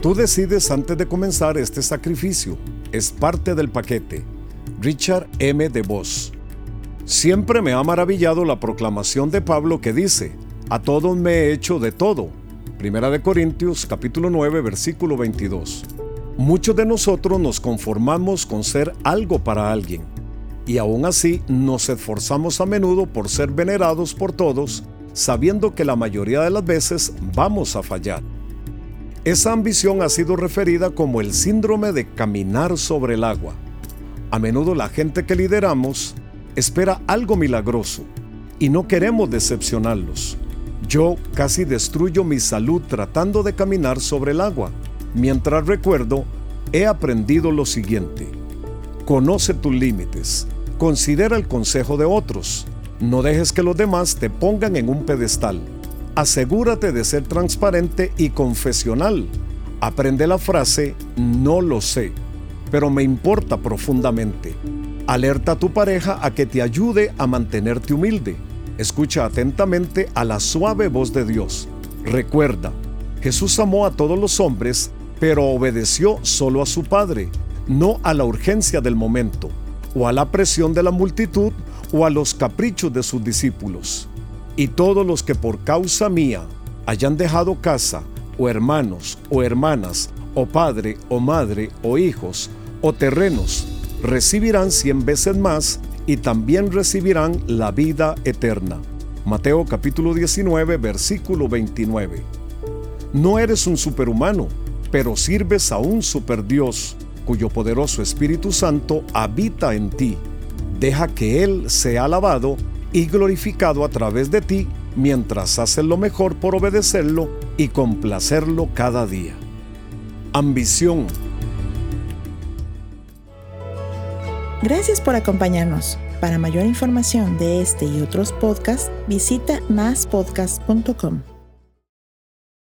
Tú decides antes de comenzar este sacrificio. Es parte del paquete. Richard M. de Vos. Siempre me ha maravillado la proclamación de Pablo que dice, a todos me he hecho de todo. Primera de Corintios capítulo 9 versículo 22. Muchos de nosotros nos conformamos con ser algo para alguien y aún así nos esforzamos a menudo por ser venerados por todos, sabiendo que la mayoría de las veces vamos a fallar. Esa ambición ha sido referida como el síndrome de caminar sobre el agua. A menudo la gente que lideramos espera algo milagroso y no queremos decepcionarlos. Yo casi destruyo mi salud tratando de caminar sobre el agua. Mientras recuerdo, he aprendido lo siguiente. Conoce tus límites. Considera el consejo de otros. No dejes que los demás te pongan en un pedestal asegúrate de ser transparente y confesional. Aprende la frase no lo sé, pero me importa profundamente. Alerta a tu pareja a que te ayude a mantenerte humilde. Escucha atentamente a la suave voz de Dios. Recuerda, Jesús amó a todos los hombres, pero obedeció solo a su Padre, no a la urgencia del momento, o a la presión de la multitud, o a los caprichos de sus discípulos. Y todos los que por causa mía hayan dejado casa, o hermanos, o hermanas, o padre, o madre, o hijos, o terrenos, recibirán cien veces más y también recibirán la vida eterna. Mateo capítulo 19, versículo 29. No eres un superhumano, pero sirves a un superdios, cuyo poderoso Espíritu Santo habita en ti. Deja que Él sea alabado y glorificado a través de ti mientras haces lo mejor por obedecerlo y complacerlo cada día. Ambición. Gracias por acompañarnos. Para mayor información de este y otros podcasts, visita maspodcast.com.